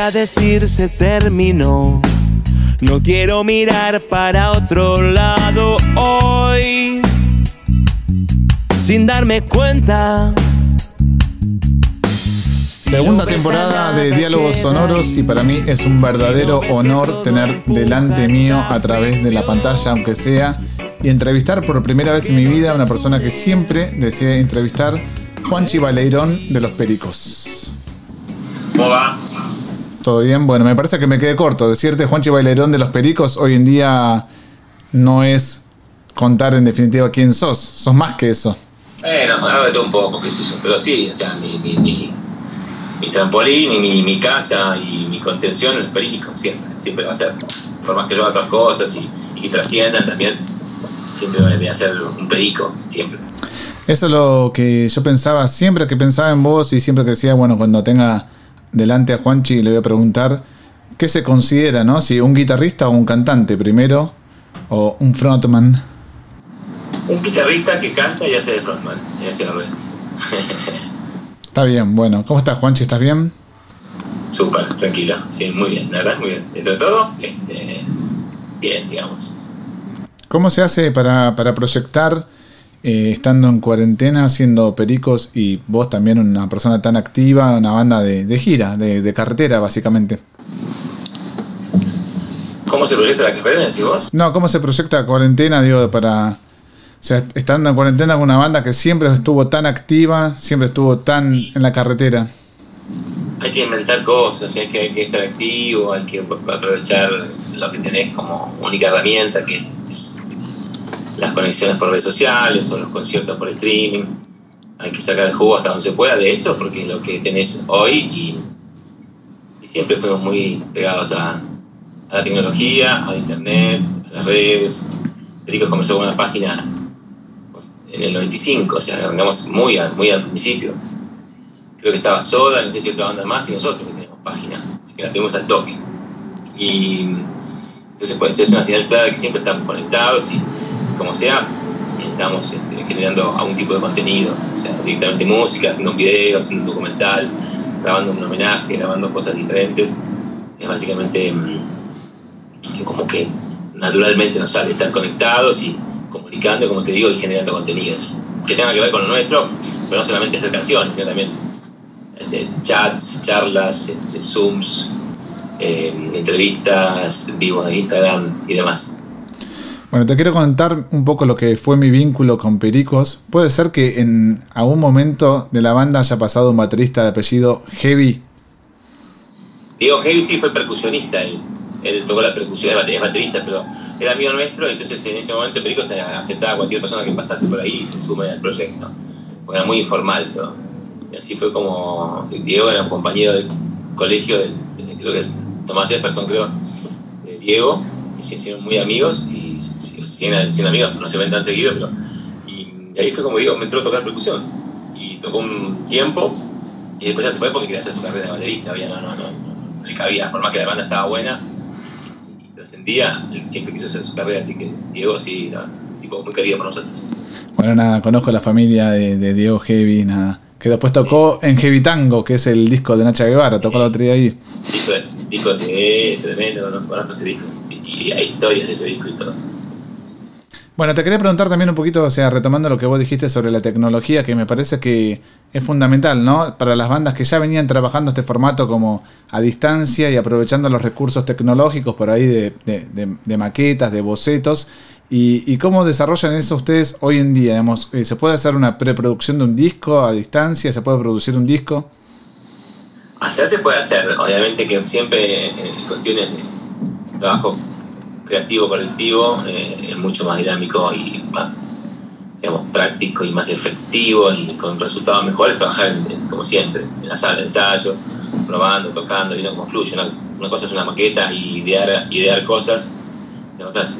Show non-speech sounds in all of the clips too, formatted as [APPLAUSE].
a decir se terminó. No quiero mirar para otro lado hoy. Sin darme cuenta. Segunda temporada de Diálogos Sonoros y para mí es un verdadero honor tener delante mío a través de la pantalla, aunque sea, y entrevistar por primera vez en mi vida a una persona que siempre decía entrevistar, Juanchi Baleirón de Los Pericos. ¿Cómo va? ¿Todo bien? Bueno, me parece que me quedé corto. Decirte Juanchi Bailerón de los Pericos hoy en día no es contar en definitiva quién sos. Sos más que eso. Bueno, hago de todo un poco, qué sé yo. Pero sí, o sea, mi, mi, mi, mi trampolín y mi, mi, casa y mi contención en los pericos, siempre. Siempre va a ser. Por más que yo haga otras cosas y, y trasciendan también, siempre voy a ser un perico, siempre. Eso es lo que yo pensaba siempre que pensaba en vos y siempre que decía, bueno, cuando tenga delante a Juanchi le voy a preguntar qué se considera, ¿no? Si un guitarrista o un cantante primero, o un frontman. Un guitarrista que canta y hace de frontman, y hace la [LAUGHS] Está bien, bueno. ¿Cómo estás, Juanchi? ¿Estás bien? Súper, tranquilo. Sí, muy bien, la verdad, muy bien. Dentro de todo, este, bien, digamos. ¿Cómo se hace para, para proyectar eh, estando en cuarentena, haciendo pericos y vos también una persona tan activa, una banda de, gira, de, carretera básicamente. ¿Cómo se proyecta la carretera, decís vos? No, ¿cómo se proyecta la cuarentena, digo, para... O sea, estando en cuarentena con una banda que siempre estuvo tan activa, siempre estuvo tan en la carretera. Hay que inventar cosas, hay que, hay que estar activo, hay que aprovechar lo que tenés como única herramienta, que es las conexiones por redes sociales o los conciertos por streaming. Hay que sacar el jugo hasta donde se pueda de eso porque es lo que tenés hoy y, siempre fuimos muy pegados a, la tecnología, a internet, a las redes. Perico comenzó con una página pues, en el 95, o sea, arrancamos muy, muy al principio. Creo que estaba Soda, no sé si otra banda más, y nosotros que tenemos página, así que la tenemos al toque. Y entonces pues, es una señal clara que siempre estamos conectados y como sea, estamos este, generando algún tipo de contenido, o sea, directamente música, haciendo un video, haciendo un documental, grabando un homenaje, grabando cosas diferentes. Es básicamente mm, como que naturalmente nos sale estar conectados y comunicando, como te digo, y generando contenidos que tengan que ver con lo nuestro, pero no solamente hacer canciones, sino también este, chats, charlas, este, zooms, eh, entrevistas, vivos de Instagram y demás. Bueno, te quiero contar un poco lo que fue mi vínculo con Pericos. Puede ser que en algún momento de la banda haya pasado un baterista de apellido Heavy. Diego Heavy sí fue percusionista, él, él tocó la percusión, es baterista, pero era amigo nuestro, entonces en ese momento Pericos aceptaba a cualquier persona que pasase por ahí y se sume al proyecto. Porque era muy informal todo. Y así fue como Diego era un compañero de colegio, de, creo que Tomás Jefferson, creo, Diego, y se hicieron muy amigos y 100, amigos, no se ven tan seguido, pero. Y, ahí fue como digo, me entró a tocar percusión. Y tocó un tiempo, y después ya se fue porque quería hacer su carrera de baterista, había, no, no, no, no, le cabía, por más que la banda estaba buena y, trascendía, él siempre quiso hacer su carrera, así que Diego sí, tipo muy querido por nosotros. Bueno, nada, conozco la familia de, Diego Heavy, nada. Que después tocó en Heavy Tango, que es el disco de Nacha Guevara, tocó la día ahí. Disco, disco de tremendo, no conozco ese disco. Y hay historias de ese disco y todo. Bueno, te quería preguntar también un poquito, o sea, retomando lo que vos dijiste sobre la tecnología, que me parece que es fundamental, ¿no? Para las bandas que ya venían trabajando este formato como a distancia y aprovechando los recursos tecnológicos por ahí de, maquetas, de bocetos. Y, cómo desarrollan eso ustedes hoy en día? Digamos, eh, ¿Se puede hacer una preproducción de un disco a distancia? ¿Se puede producir un disco? Hacer se puede hacer, obviamente que siempre en cuestiones de trabajo creativo colectivo eh, es mucho más dinámico y más práctico y más efectivo y con resultados mejores trabajar como siempre, en la sala de ensayo, probando, tocando, viendo cómo fluye. una cosa es una maqueta y idear, idear cosas,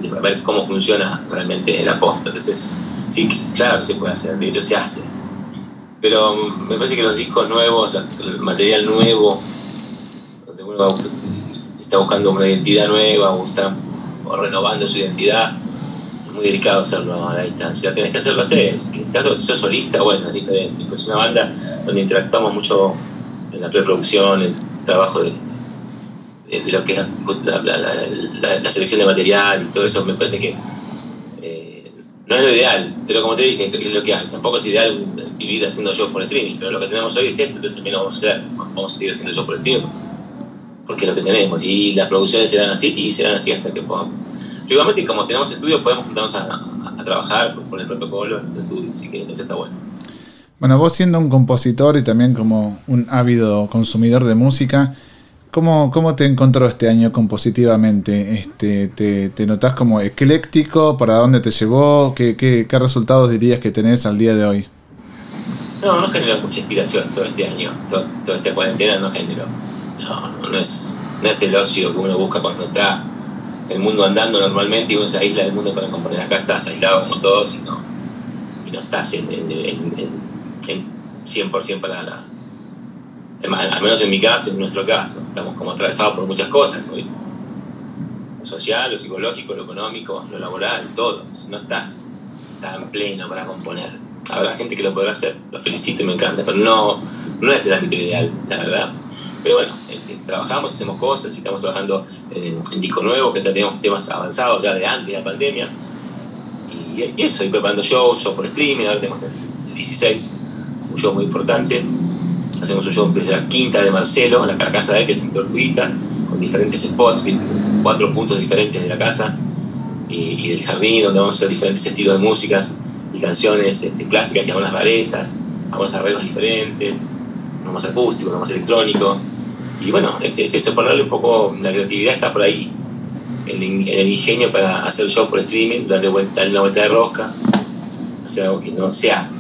y ver cómo funciona realmente la posta. Entonces, sí, claro que se puede hacer, de hecho se hace. Pero me parece que los discos nuevos, el material nuevo, donde uno está buscando una identidad nueva o renovando su identidad, es muy delicado hacerlo a la distancia. Tenés que hacerlo así. En el caso de ser solista, bueno, es diferente. Pues es una banda donde interactuamos mucho en la preproducción, en el trabajo de, de, lo que es la, selección de material y todo eso, me parece que eh, no es lo ideal, pero como te dije, es lo que hay. Tampoco es ideal vivir haciendo shows por streaming, pero lo que tenemos hoy es esto, entonces también lo vamos a hacer. Vamos a seguir haciendo shows por streaming, porque es lo que tenemos. Y las producciones serán así y serán así hasta que podamos. igualmente, como tenemos estudios, podemos juntarnos a, a, trabajar con el protocolo en nuestro estudio, así que eso está bueno. Bueno, vos siendo un compositor y también como un ávido consumidor de música, ¿Cómo, ¿Cómo, te encontró este año compositivamente? Este, te, ¿Te notás como ecléctico? ¿Para dónde te llevó? ¿Qué, qué, qué resultados dirías que tenés al día de hoy? No, no generó mucha inspiración todo este año. Todo, toda esta cuarentena no generó. No, no es, no es el ocio que uno busca cuando está el mundo andando normalmente y uno se aísla del mundo para componer. Acá estás aislado como todos y no, y no estás en, en, en, en 100% para la, al menos en mi caso, en nuestro caso, estamos como atravesados por muchas cosas hoy. Lo social, lo psicológico, lo económico, lo laboral, todo. No estás tan pleno para componer. Habrá gente que lo podrá hacer, lo felicito y me encanta, pero no, no es el ámbito ideal, la verdad. Pero bueno, este, trabajamos, hacemos cosas estamos trabajando en, disco nuevo, que tenemos temas avanzados ya de antes de la pandemia. Y, eso, y preparando shows, shows por streaming, ahora tenemos el 16, un show muy importante Hacemos un show desde la quinta de Marcelo, la casa de él, que es en Tortuguita, con diferentes spots, cuatro puntos diferentes de la casa y, del jardín, donde vamos a hacer diferentes estilos de músicas y canciones este, clásicas y algunas rarezas, algunos arreglos diferentes, uno más acústico, uno más electrónico. Y bueno, es, es eso, ponerle un poco, la creatividad está por ahí, el, el ingenio para hacer el show por streaming, darle, vuelta, darle una vuelta de rosca, hacer algo que no sea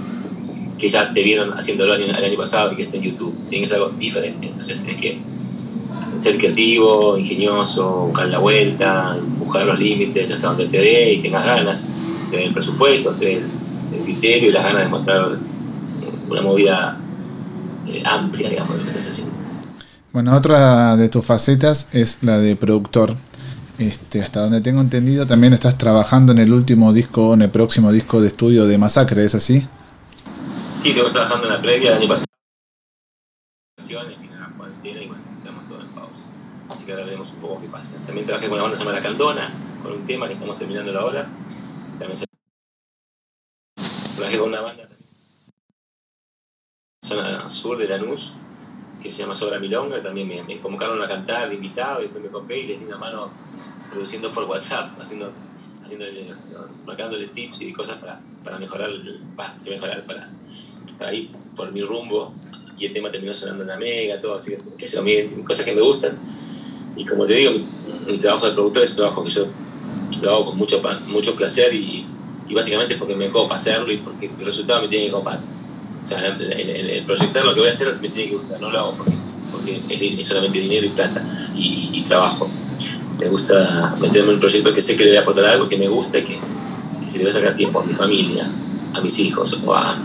que ya te vieron haciéndolo el año, pasado y que está en YouTube. Tiene que ser algo diferente. Entonces tienes que ser creativo, ingenioso, buscar la vuelta, buscar los límites hasta donde te dé y tengas ganas, tener el presupuesto, tener el criterio y las ganas de mostrar una movida eh, amplia, digamos, de lo que estás haciendo. Bueno, otra de tus facetas es la de productor. Este, hasta donde tengo entendido, también estás trabajando en el último disco, en el próximo disco de estudio de Masacre, ¿es así? Sí, estamos trabajando en la previa del año pasado. la cuarentena y bueno, estamos todos en pausa. Así que ahora veremos un poco qué pasa. También trabajé con la banda Samara Candona, con un tema que estamos terminando ahora. También se... trabajé con una banda zona sur de Lanús que se llama Sobra Milonga, también me, convocaron a cantar de invitado y después me copé y les di una mano produciendo por WhatsApp, haciendo, haciéndole, marcándole tips y cosas para, para mejorar, para mejorar, para ahí por mi rumbo y el tema terminó sonando en la mega, todo así que cosas que me gustan. Y como te digo, mi, trabajo de productor es un trabajo que yo lo hago con mucho, mucho placer y, y básicamente porque me copa hacerlo y porque el resultado me tiene que copar. O sea, el, proyectar lo que voy a hacer me tiene que gustar, no lo hago porque, porque es, solamente dinero y plata y, y, trabajo. Me gusta meterme en un proyecto que sé que le voy a aportar algo que me gusta y que, que se le va a sacar tiempo a mi familia, a mis hijos o a,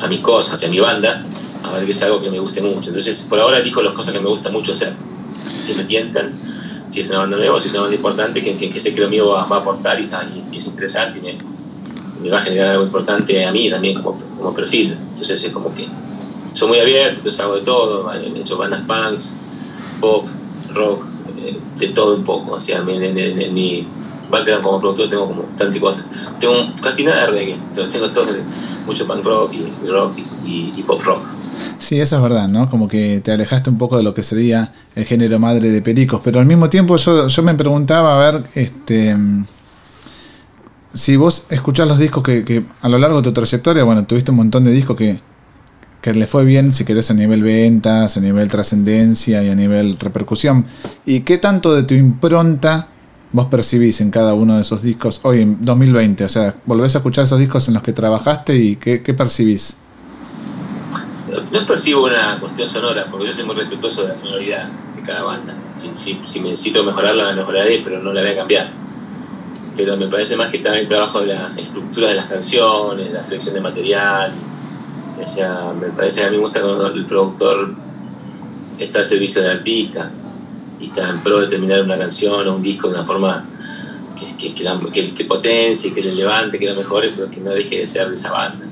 a mis cosas a mi banda, a ver que es algo que me guste mucho. Entonces, por ahora elijo las cosas que me gusta mucho hacer, que me tientan, si es una banda nueva, si es una banda importante, que, que, sé que lo mío va, a aportar y, y, es interesante y me, me, va a generar algo importante a mí también como, como perfil. Entonces es como que soy muy abierto, hago de todo, he hecho bandas punks, pop, rock, eh, de todo un poco. O sea, en, en, en mi background como productor tengo como tantas cosas. Tengo casi nada de reggae, pero tengo todo mucho punk rock y, rock y, pop rock. Sí, eso es verdad, ¿no? Como que te alejaste un poco de lo que sería el género madre de Pericos, pero al mismo tiempo yo me preguntaba, a ver, este si vos escuchás los discos que, a lo largo de tu trayectoria, bueno, tuviste un montón de discos que, que le fue bien, si querés, a nivel ventas, a nivel trascendencia y a nivel repercusión. ¿Y qué tanto de tu impronta vos percibís en cada uno de esos discos hoy en 2020? O sea, volvés a escuchar esos discos en los que trabajaste y qué, qué percibís? No percibo una cuestión sonora, porque yo soy muy respetuoso de la sonoridad de cada banda. Si, si, me necesito mejorarla, la mejoraré, pero no la voy a cambiar. Pero me parece más que también el trabajo de la estructura de las canciones, la selección de material. O sea, me parece a mí me gusta cuando el productor está al servicio del artista y está en pro de terminar una canción o un disco de una forma que, que, que, que, potencie, que le levante, que lo mejore, pero que no deje de ser de esa banda.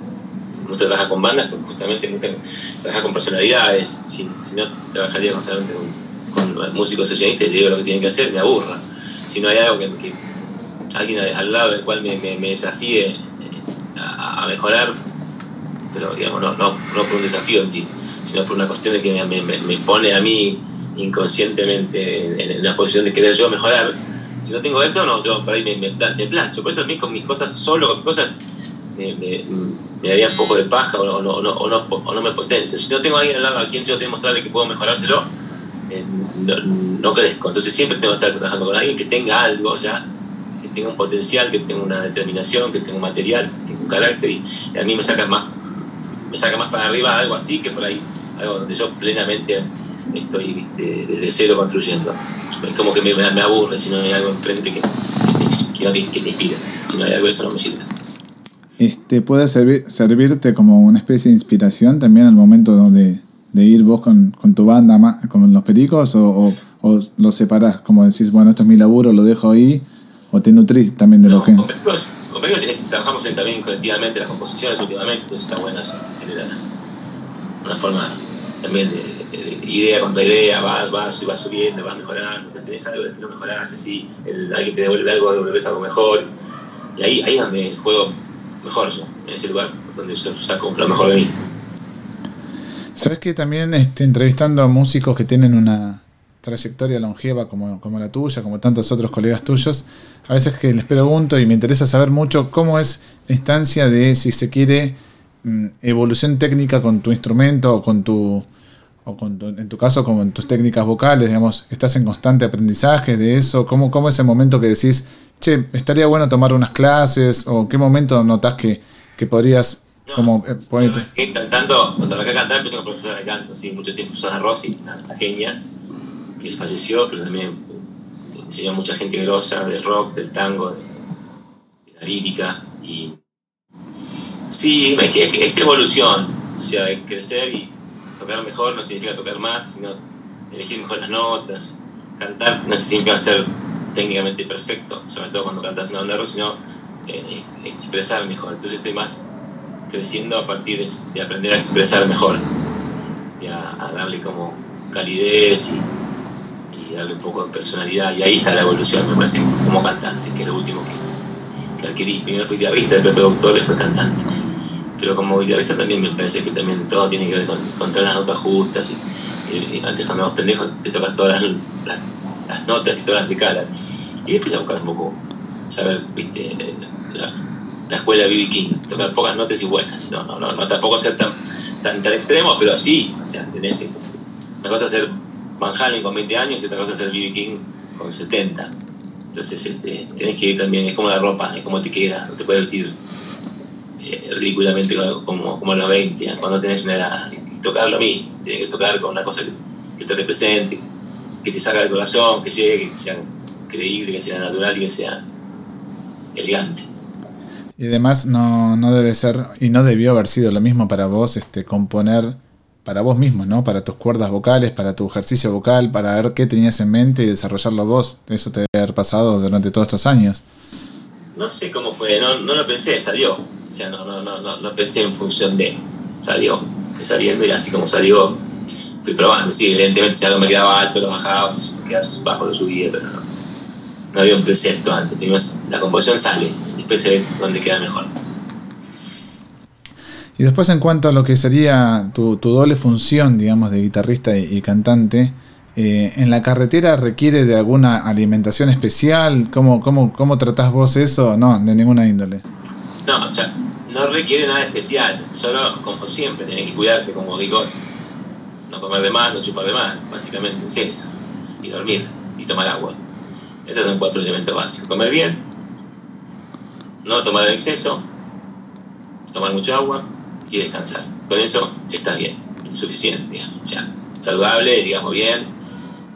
Uno trabaja con bandas, porque justamente trabaja con personalidades. Si, si no trabajaría con, con músicos sesionistas y le digo lo que tienen que hacer, me aburra. Si no hay algo que, alguien al lado del cual me, me, desafíe eh, a, a, mejorar, pero digamos, no, no, por un desafío, sino por una cuestión de que me, me pone a mí inconscientemente en una posición de querer yo mejorar. Si no tengo eso, no, yo por ahí me, me, plancho. Por eso también con mis cosas, solo con mis cosas, me, me, daría un poco de paja o no, o, no, o, no, me potencia. Si no tengo a alguien al lado a quien yo tengo que mostrarle que puedo mejorárselo, eh, no, no, crezco. Entonces siempre tengo que estar trabajando con alguien que tenga algo ya, tenga un potencial, que tenga una determinación, que tenga un material, que tenga un carácter y, a mí me saca más me saca más para arriba algo así que por ahí, algo donde yo plenamente estoy ¿viste? desde cero construyendo. Es como que me, me, aburre si no hay algo enfrente que, que, que, que te inspire. Si no hay algo, eso no me sirve. Este, ¿Puede servir, servirte como una especie de inspiración también al momento de, de ir vos con, con, tu banda, con los pericos? O, o, o, lo separás? Como decís, bueno, esto es mi laburo, lo dejo ahí. ¿O te nutrís también de no, lo que.? Con pericos, con pericos trabajamos también colectivamente las composiciones últimamente, entonces está bueno eso. Una forma también de idea contra idea, vas, vas, vas subiendo, vas mejorando, después tenés algo, lo mejorás, así, el, alguien te devuelve algo, devuelves algo mejor. Y ahí, ahí es donde juego mejor yo, en ese lugar donde yo saco lo mejor de mí. ¿Sabes que también este, entrevistando a músicos que tienen una trayectoria longeva como, como la tuya, como tantos otros colegas tuyos, a veces que les pregunto y me interesa saber mucho cómo es la instancia de si se quiere mm, evolución técnica con tu instrumento o con tu o con tu, en tu caso como en tus técnicas vocales, digamos, estás en constante aprendizaje de eso, ¿cómo, cómo es el momento que decís, che, estaría bueno tomar unas clases, o qué momento notas que, que podrías no, como eh, ponerte? Cantando, cuando arranqué a cantar empecé con profesora de canto, sí, mucho tiempo, Susana Rossi, la, genia, que falleció, pero también enseñó a mucha gente grosa del rock, del tango, de, la lírica, y sí, es evolución, o sea, crecer y tocar mejor no significa tocar más, sino elegir mejor las notas. Cantar no significa ser técnicamente perfecto, sobre todo cuando cantas en onda rock, sino eh, expresar mejor. Entonces estoy más creciendo a partir de, de aprender a expresar mejor, y a, a darle como calidez y, darle un poco de personalidad. Y ahí está la evolución, me parece, como cantante, que es lo último que, que adquirí. Primero fui guitarrista, después productor, después cantante pero como guitarrista también me parece que también todo tiene que ver con encontrar las notas justas y, y, y antes cuando pendejos te tocas todas las, las, las, notas y todas las escalas y después a buscar un poco saber viste la, la escuela B.B. King tocar pocas notas y buenas no, no, no, no tampoco ser tan, tan, tan extremo pero sí o sea tenés una cosa ser Van Halen con 20 años y otra cosa es ser B.B. King con 70 entonces este, tenés que ir también es como la ropa es como te queda no te puedes vestir ridículamente como, como a los 20, cuando tenés una edad, y tocarlo a mí, tienes que tocar con una cosa que, que, te represente, que te saca del corazón, que llegue, que sea creíble, que sea natural y que sea elegante. Y además no, no debe ser, y no debió haber sido lo mismo para vos este, componer para vos mismo, ¿no? Para tus cuerdas vocales, para tu ejercicio vocal, para ver qué tenías en mente y desarrollarlo vos. Eso te debe haber pasado durante todos estos años no sé cómo fue, no, lo pensé, salió. O sea, no, no, no, no, no pensé en función de. Salió, fue saliendo y así como salió, fui probando. Sí, evidentemente si algo me quedaba alto, lo bajaba, si me quedaba bajo, lo subía, pero no. No había un precepto antes. Primero la composición sale, después se ve dónde queda mejor. Y después en cuanto a lo que sería tu, tu doble función, digamos, de guitarrista y, cantante, eh, ¿En la carretera requiere de alguna alimentación especial? ¿Cómo, cómo, cómo tratás vos eso? No, de ninguna índole. No, o sea, no requiere nada especial. Solo, como siempre, tenés que cuidarte como de cosas. No comer de más, no chupar de más. Básicamente es eso. Y dormir. Y tomar agua. Esos son cuatro elementos básicos. Comer bien. No tomar en exceso. Tomar mucha agua. Y descansar. Con eso estás bien. Suficiente. Sea, saludable, digamos bien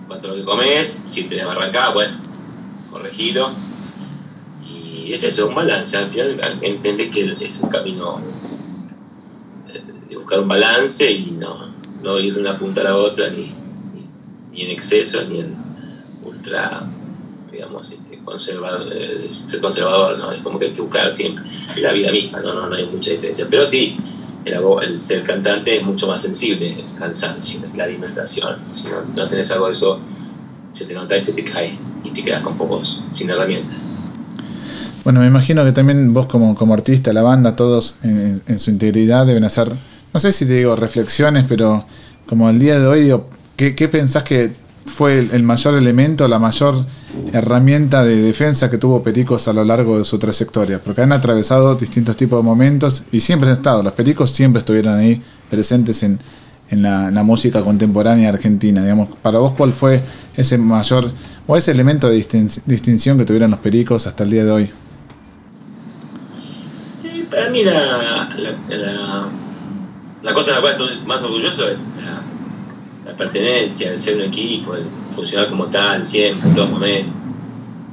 cuanto lo que comes, si te arrancás, bueno, corregilo. Y es eso, un balance. Al final entendés que es un camino de buscar un balance y no, no ir de una punta a la otra, ni, ni, en exceso, ni en ultra, digamos, este, conservador, eh, conservador, ¿no? Es como que hay que buscar siempre la vida misma, ¿no? No, no hay mucha diferencia. Pero sí, el, ser cantante es mucho más sensible, el cansancio, la alimentación. Si no, no tenés algo de eso, se te nota y se te cae y te quedas con pocos, sin herramientas. Bueno, me imagino que también vos como, como artista, la banda, todos en, su integridad deben hacer, no sé si te digo reflexiones, pero como el día de hoy, digo, ¿qué, qué pensás que fue el, mayor elemento, la mayor herramienta de defensa que tuvo Pericos a lo largo de su trayectoria, porque han atravesado distintos tipos de momentos y siempre han estado, los Pericos siempre estuvieron ahí presentes en, la, música contemporánea argentina. Digamos, para vos, ¿cuál fue ese mayor o ese elemento de distinción que tuvieron los Pericos hasta el día de hoy? para mí la, la, cosa de la cual estoy más orgulloso es la pertenencia, el ser un equipo, el funcionar como tal, siempre, en todo momento.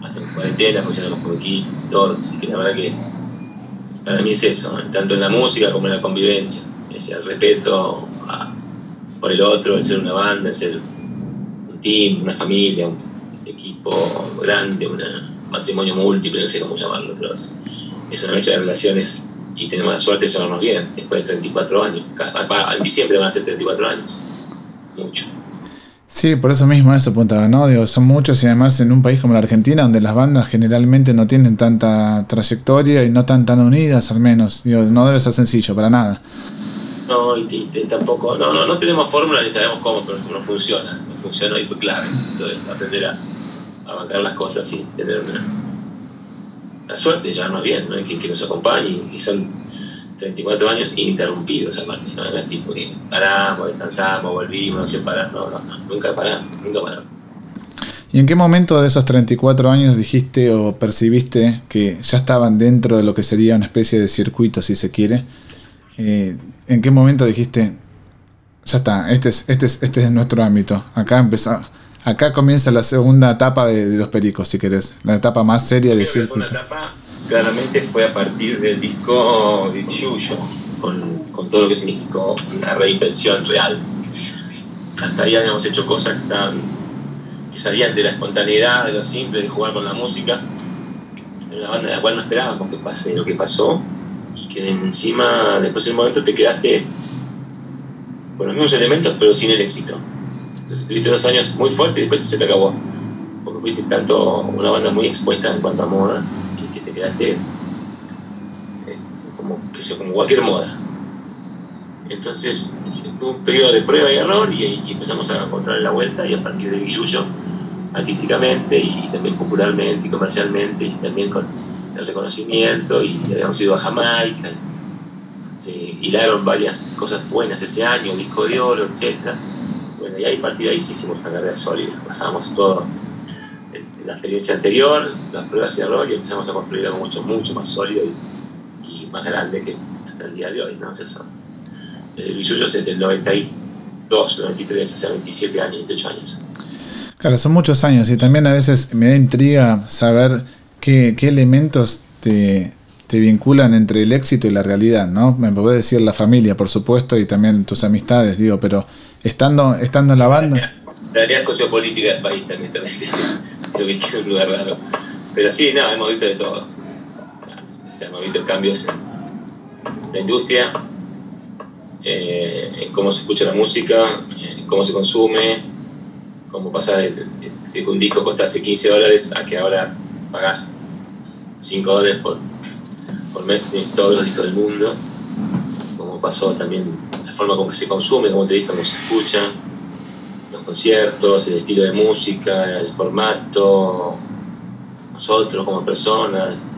Hasta en cuarentena funcionamos como equipo, todo. Así que la verdad que para mí es eso, tanto en la música como en la convivencia. Es el respeto por el otro, el ser una banda, el ser un team, una familia, un equipo grande, un matrimonio múltiple, no sé cómo llamarlo, pero es, una mezcla de relaciones y tenemos la suerte de llevarnos bien después de 34 años. En diciembre van a ser 34 años mucho. Sí, por eso mismo eso apuntaba, ¿no? Digo, son muchos y además en un país como la Argentina, donde las bandas generalmente no tienen tanta trayectoria y no están tan unidas al menos. Digo, no debe ser sencillo para nada. No, y, tampoco, no, no, no tenemos fórmula ni sabemos cómo, pero no funciona. No funcionó y fue clave. Entonces, aprender a, a bancar las cosas y tener una, la suerte, ya no bien, ¿no? Que, que nos acompañe y son 34 años ininterrumpidos aparte, ¿no? No es tipo que paramos, descansamos, volvimos, no sé parar, no, no, no, nunca paramos, nunca paramos. ¿Y en qué momento de esos 34 años dijiste o percibiste que ya estaban dentro de lo que sería una especie de circuito, si se quiere? Eh, ¿En qué momento dijiste, ya está, este es, este es, este es nuestro ámbito, acá empezó, acá comienza la segunda etapa de, los pericos, si querés, la etapa más seria de circuito? Claramente fue a partir del disco de con, con, todo lo que significó una reinvención real. Hasta ahí habíamos hecho cosas que, salían de la espontaneidad, de lo simple, de jugar con la música. En una banda de la cual no esperábamos que pase lo que pasó y que encima, después de un momento, te quedaste con los mismos elementos pero sin el éxito. Entonces tuviste dos años muy fuertes y después se te acabó. Porque fuiste tanto una banda muy expuesta en cuanto a moda quedaste eh, como, que sea, como cualquier moda. Entonces fue un periodo de prueba y error y, empezamos a encontrar la vuelta y a partir de Billuyo, artísticamente y también popularmente y comercialmente y también con el reconocimiento y habíamos ido a Jamaica, se hilaron varias cosas buenas ese año, disco de oro, etc. Bueno, y ahí a partir de ahí sí hicimos una carrera sólida, pasamos todo la experiencia anterior, las pruebas y errores, y empezamos a construir algo mucho, mucho más sólido y, más grande que hasta el día de hoy. ¿no? Eso, desde el Billuyo desde el 92, 93, o sea, 27 años, 28 años. Claro, son muchos años y también a veces me da intriga saber qué, qué elementos te, te vinculan entre el éxito y la realidad, ¿no? Me puede decir la familia, por supuesto, y también tus amistades, digo, pero estando, estando en la banda... [LAUGHS] La realidad sociopolítica del país también, también [LAUGHS] creo que es un lugar raro. Pero sí, no, hemos visto de todo. hemos visto cambios en la industria, eh, en cómo se escucha la música, en cómo se consume, cómo pasa de, que un disco costase 15 dólares a que ahora pagas 5 dólares por, por mes en todos los discos del mundo, cómo pasó también la forma con que se consume, como te dije, cómo se escucha conciertos, el estilo de música, el formato, nosotros como personas,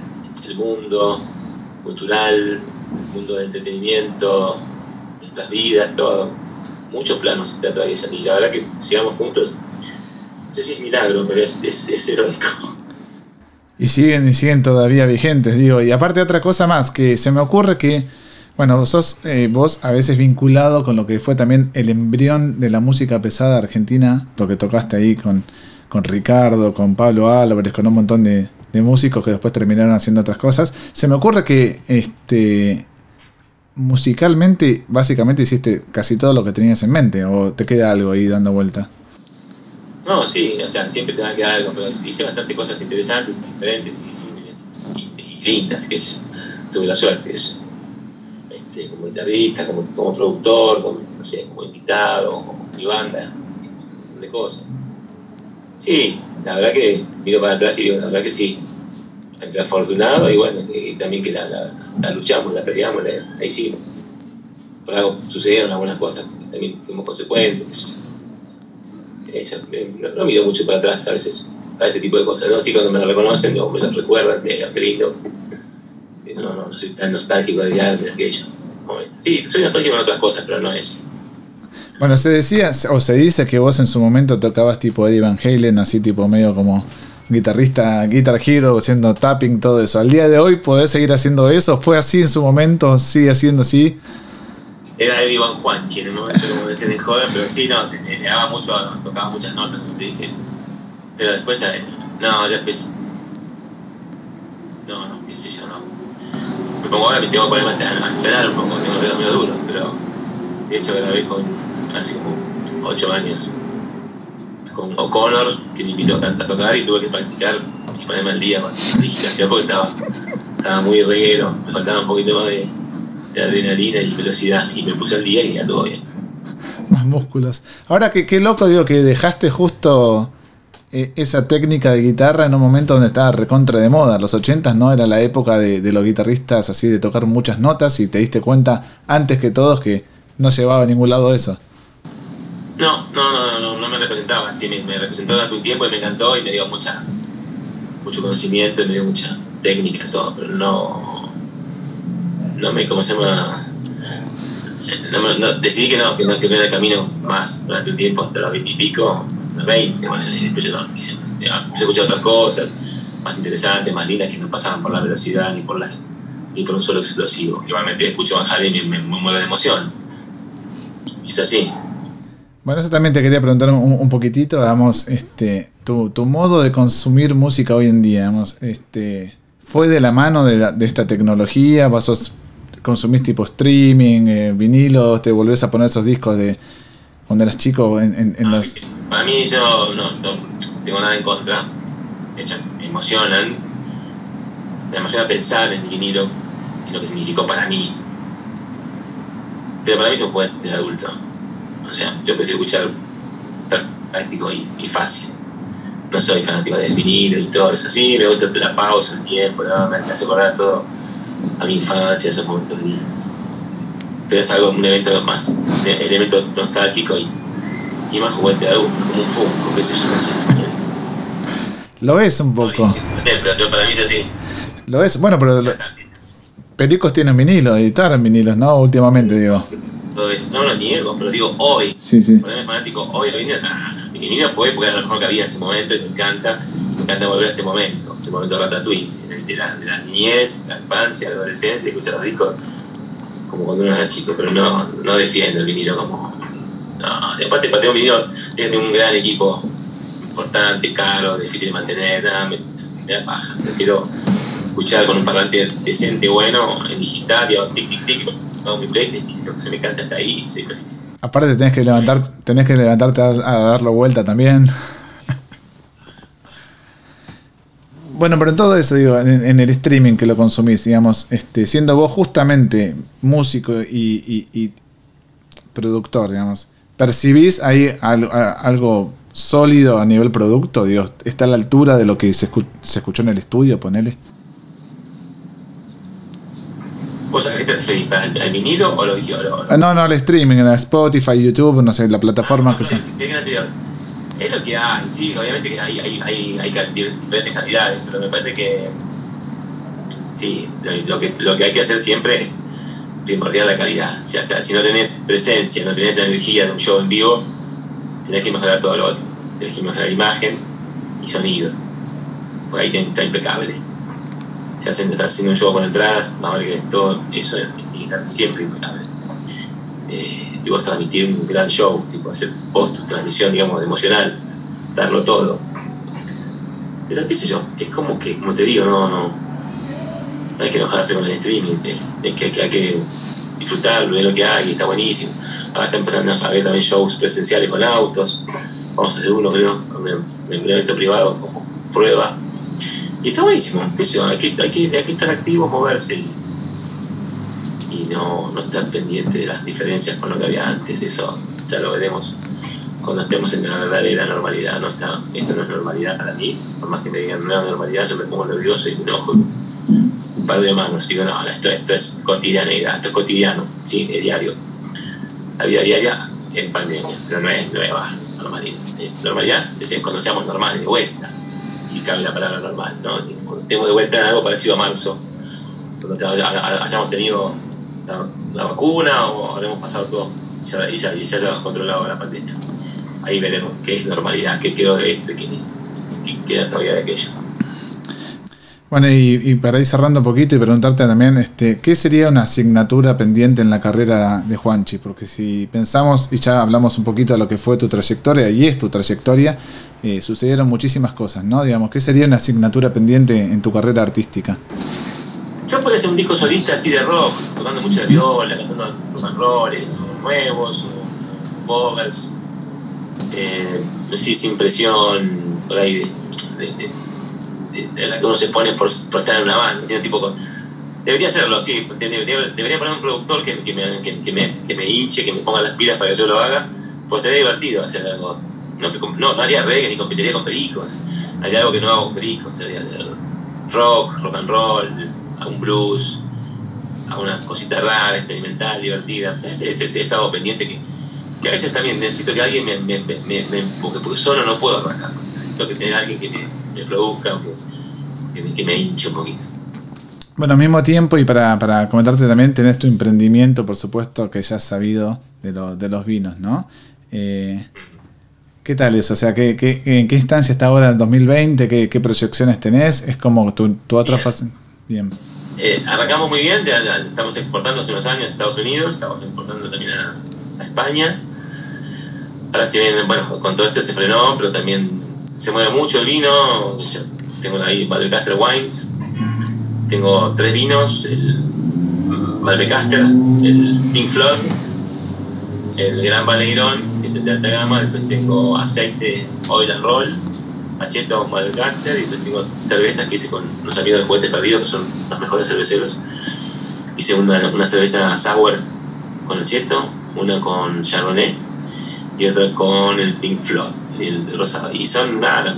el mundo cultural, el mundo del entretenimiento, nuestras vidas, todo. Muchos planos te atraviesan y la verdad que sigamos juntos, no sé si es milagro, pero es, es, heroico. Y siguen y siguen todavía vigentes, digo. Y aparte otra cosa más, que se me ocurre que Bueno, sos eh, vos a veces vinculado con lo que fue también el embrión de la música pesada argentina, porque tocaste ahí con, con Ricardo, con Pablo Álvarez, con un montón de, de músicos que después terminaron haciendo otras cosas. Se me ocurre que este musicalmente básicamente hiciste casi todo lo que tenías en mente, o te queda algo ahí dando vuelta. No, sí, o sea, siempre te va a quedar algo, pero hice bastante cosas interesantes, diferentes y, y, lindas, que tuve la suerte, eso. Como guitarrista, como, productor, como, no sé, como invitado, como mi banda, de cosas. Sí, la verdad que miro para atrás y digo, la verdad que sí, entre afortunado y bueno, también que la, la, luchamos, la peleamos, ahí sí. Por algo sucedieron algunas cosas, también fuimos consecuentes. no, miro mucho para atrás a veces a ese tipo de cosas, ¿no? Sí, cuando me lo reconocen o me lo recuerdan, que qué lindo. No, no, no soy tan nostálgico de, de aquello. Sí, soy nostálgico en otras cosas, pero no es. Bueno, se decía, o se dice que vos en su momento tocabas tipo Eddie Van Halen, así tipo medio como guitarrista, Guitar Hero, haciendo tapping, todo eso. ¿Al día de hoy podés seguir haciendo eso? ¿Fue así en su momento? ¿Sigue siendo así? Era Eddie Van Juanchi en el momento, como decían en joven, pero sí, no, le, daba mucho, tocaba muchas notas, como te dije. Pero después, no, ya después. No, no, qué sé yo, no. Me pongo ahora, me tengo poner a entrenar un poco, tengo los dedos duros, pero de hecho grabé con hace como 8 años con O'Connor, que me invitó a, tocar y tuve que practicar y ponerme al día con la digitación porque estaba, estaba muy reguero, me faltaba un poquito más de, adrenalina y velocidad y me puse al día y ya todo bien. Más músculos. Ahora que qué loco digo que dejaste justo esa técnica de guitarra en un momento donde estaba recontra de moda. Los 80 no era la época de, los guitarristas así de tocar muchas notas y te diste cuenta antes que todos que no llevaba a ningún lado eso. No, no, no, no, no me representaba. Sí, me, representó durante un tiempo y me encantó y me dio mucha, mucho conocimiento y me dio mucha técnica, todo, pero no, no me, ¿cómo se llama? No, decidí que no, que no, que el camino más durante un tiempo, hasta los 20 y pico, los 20, bueno, quise escuchar otras cosas más interesantes, más lindas, que no pasaban por la velocidad ni por, la, ni por un solo explosivo. Igualmente escucho a Van y me, me mueve de emoción. Es así. Bueno, eso también te quería preguntar un, poquitito, digamos, este, tu, tu, modo de consumir música hoy en día, digamos, este, ¿fue de la mano de, de esta tecnología? ¿Vos consumís tipo streaming, eh, vinilos, te volvés a poner esos discos de cuando eras chico en, en, en los... Para mí yo no, no, tengo nada en contra, de hecho me emocionan, me emociona pensar en el vinilo y lo que significó para mí, pero para mí es un juguete de adulto o sea, yo prefiero escuchar práctico y, fácil. No soy fanático del vinilo y todo eso. Sí, me gusta la pausa, el tiempo, me, hace acordar todo a mi infancia, esos momentos lindos. Pero es algo, un evento más, un elemento nostálgico y, y más juguete de adulto, como un Funko, qué sé yo, no sé. Lo es un poco. pero yo para mí es así. Lo es, bueno, pero... Lo, Pericos tienen vinilo, editaron vinilos, ¿no? Últimamente, digo no lo niego, pero digo hoy. Sí, sí. Ponerme fanático hoy de vinilo, nah, mi vinilo fue porque era lo mejor que había en ese momento y me encanta, me encanta volver a ese momento, ese momento de Ratatouille, de la, de la niñez, la infancia, la adolescencia, escuchar los discos como cuando uno era chico, pero no, no defiendo el vinilo como. No, y aparte, para tener un vinilo, tener un gran equipo importante, caro, difícil de mantener, nada, me, me da paja. Prefiero escuchar con un parlante decente, bueno, en digital, y tic, tic, tic, mi playlist y lo que se me canta hasta ahí soy feliz. Aparte tenés que levantar, tenés que levantarte a, darlo vuelta también. Bueno, pero en todo eso, digo, en, el streaming que lo consumís, digamos, este, siendo vos justamente músico y, productor, digamos, ¿percibís ahí algo, sólido a nivel producto? Digo, ¿Está a la altura de lo que se, se escuchó en el estudio, ponele? ¿Vos a qué te referís? ¿Al vinilo o lo digital? Ah, no, no, al streaming, en Spotify, YouTube, no sé, la plataforma ah, que sea. Es lo que hay, sí, obviamente que hay, hay, hay, diferentes calidades, pero me parece que sí, lo que, lo que hay que hacer siempre es primordial la calidad. O sea, si no tenés presencia, no tenés la energía de un show en vivo, tenés que mejorar todo lo otro. Tenés que mejorar imagen y sonido. Porque ahí está impecable si estás haciendo un show con entradas, más vale que todo eso que estar siempre impecable. Eh, y vos transmitir un gran show, tipo hacer post transmisión, digamos, emocional, darlo todo. Pero qué sé yo, es como que, como te digo, no, no, no hay que enojarse con el streaming, es, que, hay que disfrutarlo, ver lo que hay, está buenísimo. Ahora está empezando a ver también shows presenciales con autos, vamos a hacer uno creo, en un evento privado como prueba. Y está buenísimo, qué sé yo, hay que, estar activos, moverse y, no, no estar pendiente de las diferencias con lo que había antes, eso ya lo veremos cuando estemos en la verdadera normalidad. No está, esto no es normalidad para mí, por más que me digan nueva normalidad, yo me pongo nervioso y me enojo un par de manos. Digo, no, esto, esto es cotidianidad, esto es cotidiano, sí, es diario. La vida diaria en pandemia, pero no es nueva normalidad. Normalidad es cuando seamos normales, de vuelta, si cabe la palabra normal, ¿no? Cuando estemos de vuelta en algo parecido a marzo, cuando hayamos tenido la, vacuna o habremos pasado todo y ya, se haya controlado la pandemia. Ahí veremos qué es normalidad, qué quedó de esto y qué, qué queda todavía de aquello. Bueno, y, para ir cerrando un poquito y preguntarte también, este, ¿qué sería una asignatura pendiente en la carrera de Juanchi? Porque si pensamos, y ya hablamos un poquito de lo que fue tu trayectoria, y es tu trayectoria, eh, sucedieron muchísimas cosas, ¿no? Digamos, ¿qué sería una asignatura pendiente en tu carrera artística? Yo podría ser un disco solista así de rock, tocando mucho la viola, cantando rock and rolls, nuevos, o bogers, eh, así sin presión, por ahí de de la que uno se pone por, estar en una banda, sino tipo con, Debería hacerlo, sí. Debería, poner un productor que, que, me, que, me, que, me, hinche, que me ponga las pilas para que yo lo haga. Pues estaría divertido hacer algo. No, no, no haría reggae ni competiría con pericos. Haría algo que no hago con pericos. Haría rock, rock and roll, algún blues, alguna cosita rara, experimental, divertida. Es, es, algo pendiente que, que, a veces también necesito que alguien me, me, me, porque, porque solo no puedo arrancar. Necesito que tener alguien que me, produzca o que que me, hinche un poquito. Bueno, al mismo tiempo, y para, para, comentarte también, tenés tu emprendimiento, por supuesto, que ya has sabido de, de los vinos, ¿no? Eh, ¿Qué tal eso? O sea, ¿qué, qué, en qué instancia está ahora el 2020? ¿Qué, qué proyecciones tenés? ¿Es como tu, tu otra fase? Bien. Eh, arrancamos muy bien, ya, estamos exportando hace unos años a Estados Unidos, estamos exportando también a, España. Ahora si bien, bueno, con todo esto se frenó, pero también se mueve mucho el vino, tengo ahí Malbecaster Wines, tengo tres vinos, el Malbecaster, el Pink Floyd, el Gran Valerón, que es el de alta gama, después tengo aceite Oil and Roll, Acheto Malbecaster, y después tengo cervezas que hice con unos amigos de Juguetes Perdidos, que son los mejores cerveceros. Hice una, una cerveza sour con Acheto, una con Chardonnay y otra con el Pink Floyd el rosado. Y son nada,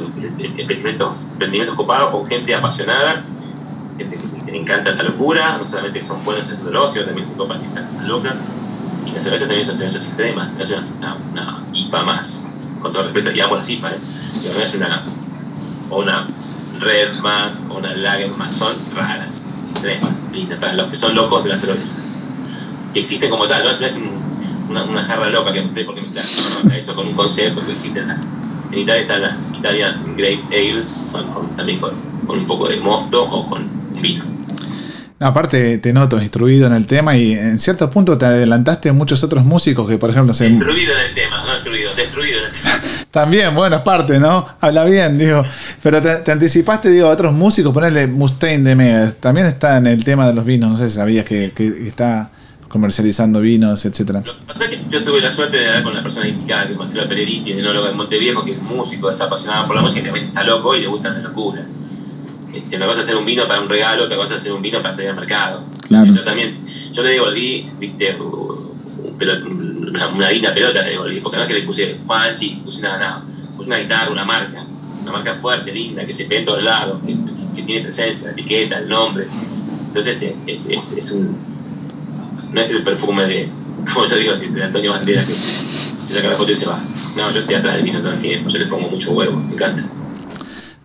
experimentos, emprendimientos copados con gente apasionada, gente que, le encanta la locura, no solamente que son buenos en el ocio, también copan estas cosas locas. Y las cervezas también son cervezas extremas, no es una, una, IPA más, con todo respeto, y amo las IPA, ¿eh? no es una, una red más, o una lager más, son raras, extremas, lindas, para los que son locos de la cerveza. Y existen como tal, no no es un una, una jarra loca que no sé por qué está, está hecho con un concepto que existen las. En Italia están las Italian Grape Ales, son también con, un poco de mosto o con vino. aparte te noto instruido en el tema y en cierto punto te adelantaste a muchos otros músicos que por ejemplo se... Instruido en el tema, no instruido, destruido en el tema. [LAUGHS] También, bueno, es parte, ¿no? Habla bien, digo. Pero te, anticipaste, digo, a otros músicos, ponerle Mustaine de Mega. También está en el tema de los vinos, no sé si sabías que, que está comercializando vinos, etcétera. yo tuve la suerte de hablar con la persona indicada, que es Marcelo Peleriti, enólogo de Monteviejo, que es músico, es apasionado por la música y también está loco y le gusta la locura. Este, una cosa es hacer un vino para un regalo, otra cosa es hacer un vino para salir al mercado. Yo también, yo le devolví, viste, una, una, linda pelota le devolví, porque no es que le puse Juanchi, puse nada, nada, puse una guitarra, una marca, una marca fuerte, linda, que se ve en todos lados, que, tiene presencia, la etiqueta, el nombre. Entonces es, es, es un, no es el perfume de, como yo digo, de Antonio Bandera que se saca la foto y se va. No, yo estoy atrás del vino todo el tiempo, yo le pongo mucho huevo, me encanta.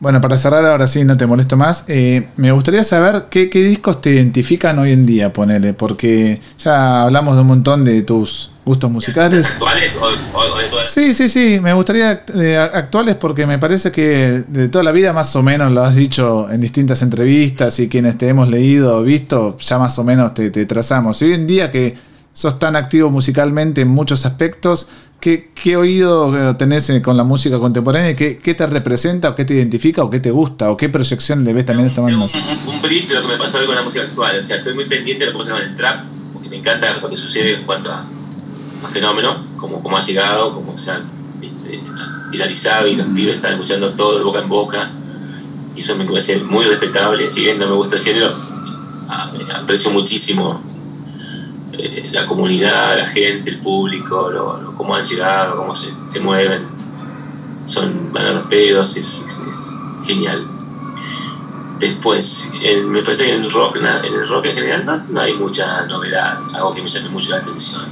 Bueno, para cerrar ahora sí, no te molesto más. eh, me gustaría saber qué, qué discos te identifican hoy en día, ponele, porque ya hablamos de un montón de tus gustos musicales. ¿Actuales o, o- o? Sí, sí, sí, me gustaría de actuales porque me parece que de toda la vida más o menos lo has dicho en distintas entrevistas y quienes te hemos leído o visto, ya más o menos te, te trazamos. Y hoy en día que sos tan activo musicalmente en muchos aspectos, ¿qué, qué oído eh, tenés eh, con la música contemporánea? ¿Qué, ¿Qué te representa o qué te identifica o qué te gusta o qué proyección le ves también a esta banda? un, un, de lo que me pasó hoy con la música actual. O sea, estoy muy pendiente de lo que pasa con el trap, porque me encanta lo que sucede en cuanto a, a fenómeno, como, como ha llegado, como se ha este, viralizado y los pibes están escuchando todo de boca en boca. Y eso me parece muy respetable. Si bien no me gusta el género, aprecio muchísimo eh, la comunidad, la gente, el público, lo, cómo han llegado, cómo se, se mueven. Son, van a los pedos, es- genial. Después, me parece que en el rock, en el rock en general no, no hay mucha novedad, algo que me llame mucho la atención.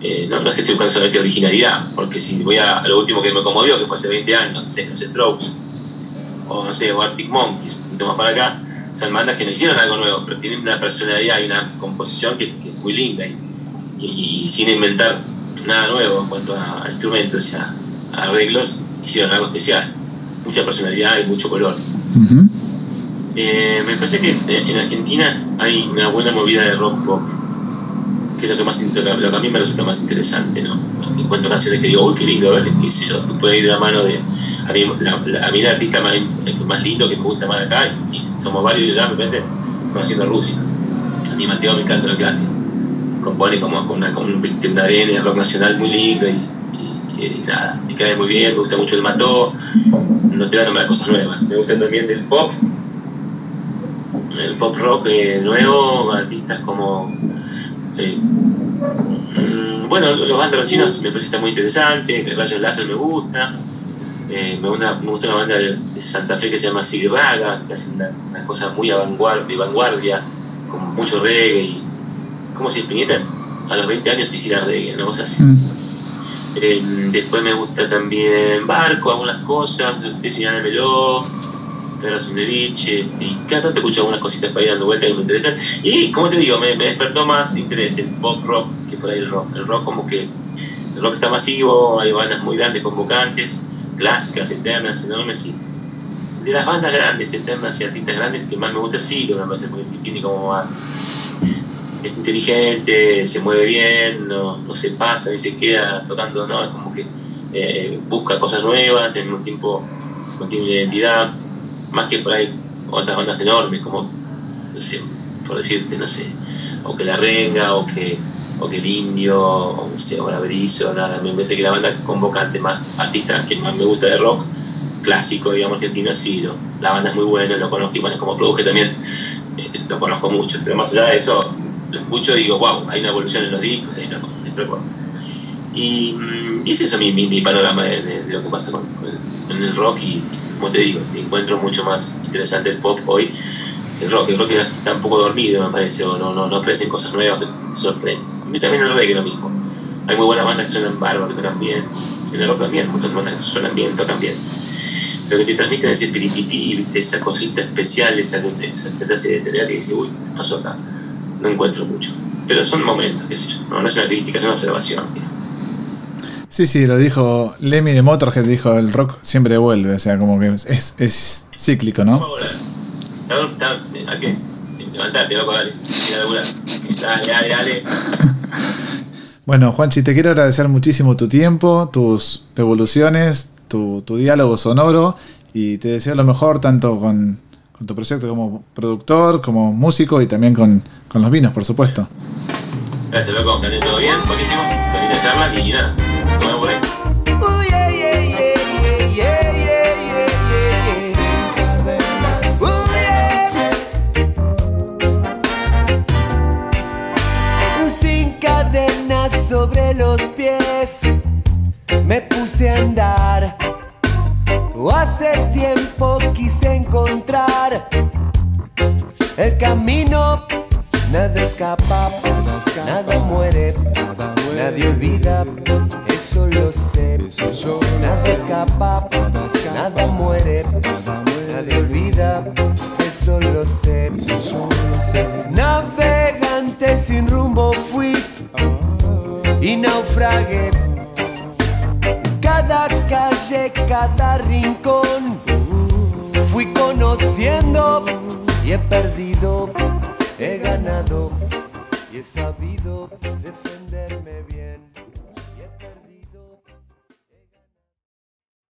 Eh, no, es que estoy buscando solamente originalidad, porque si voy a, a lo último que me conmovió, que fue hace 20 años, no sé, los Strokes, o no sé, o Arctic Monkeys, un poquito más para acá, son bandas que no hicieron algo nuevo, pero tienen una personalidad y una composición que, que es muy linda y, y- y sin inventar nada nuevo en cuanto a, a instrumentos y a, a arreglos, hicieron algo especial, mucha personalidad y mucho color. Eh, me parece que en Argentina hay una buena movida de rock pop, que es lo que, más, lo que, lo que a mí me resulta más interesante, ¿no? Encuentro canciones que digo, uy, qué lindo, ¿vale? qué sé yo, que puede ir de la mano de. A mí, la, la- el artista más, más lindo, que me gusta más acá, y somos varios ya, me parece, conociendo a Rusia. A mí Mateo me encanta que hace. Compone como con, una, con un, viste, un ADN de rock nacional muy lindo y, nada, me cae muy bien, me gusta mucho el Mató. No te voy a nombrar cosas nuevas, me gusta también del pop, el pop rock eh, nuevo, artistas como. eh, bueno, los bandas de los chinos me parece muy interesante, Rayos Láser me gusta. Eh, me, gusta, me gusta una banda de de Santa Fe que se llama Raga, que hacen una, una cosa muy vanguardia, de vanguardia, con mucho reggae. Y, como si Spinetta a los 20 años hiciera reggae, una cosa así. Mm. Eh, después me gusta también Barco, algunas cosas, usted se llama Meló, Pedro Sundevich, eh, y cada tanto escucho algunas cositas para ir dando vueltas que me interesan. Y como te digo, me, me despertó más interés el pop rock por ahí el rock. El rock como que el rock está masivo, hay bandas muy grandes, convocantes, clásicas, eternas, enormes, y de las bandas grandes, eternas y artistas grandes que más me gusta sí, que me parece muy- que tiene como más es inteligente, se mueve bien, no, no se pasa ni se queda tocando, no, es como que eh, busca cosas nuevas, en un tiempo no tiene una identidad, más que por ahí otras bandas enormes, como, no sé, por decirte, no sé, o que La Renga, o que, o que El Indio, o no sé, o La Berizo, nada, me parece que la banda convocante más artista que más me gusta de rock, clásico, digamos, argentino, sí, ¿no? la banda es muy buena, lo conozco y bueno, como produje también, eh, lo conozco mucho, pero más allá de eso, lo escucho y digo, wow, hay una evolución en los discos, hay una. Y, mm, y es eso mi, mi, panorama de, lo que pasa con, con- el rock y, como te digo, me encuentro mucho más interesante el pop hoy que el rock. El rock está un poco dormido, me parece, o no, no, no ofrecen cosas nuevas que sorprenden. Y también el reggae lo mismo. Hay muy buenas bandas que suenan bárbaras, que tocan bien. En el rock también, muchas bandas que suenan bien, tocan bien. Pero que te transmiten ese piritipí, ¿viste? esa cosita especial, esa, clase de tarea que dice, uy, ¿qué pasó acá? No encuentro mucho. Pero son momentos, qué sé yo. No, no es una crítica, es una observación. Sí, sí, lo dijo Lemmy de Motorhead, dijo el rock siempre vuelve, o sea, como que es, es cíclico, ¿no? A volar. Está- está- ¿A qué? Levantate, loco, dale. A laburar. Dale, dale, dale. Bueno, Juanchi, te quiero agradecer muchísimo tu tiempo, tus devoluciones, tu, tu diálogo sonoro y te deseo lo mejor tanto con, con tu proyecto como productor, como músico y también con, con los vinos, por supuesto. Gracias, loco, que ande todo bien, buenísimo. Feliz de charla y nada. Nos vemos por ahí. sobre los pies, me puse a andar. Hace tiempo quise encontrar el camino. Nada escapa, nada, muere, nadie olvida, eso lo sé. Nada. Escapa, nada, muere, nadie olvida, eso lo sé. Navegante sin rumbo fui naufragué. Cada calle, cada rincón, fui conociendo y he perdido, he ganado y he sabido defenderme bien.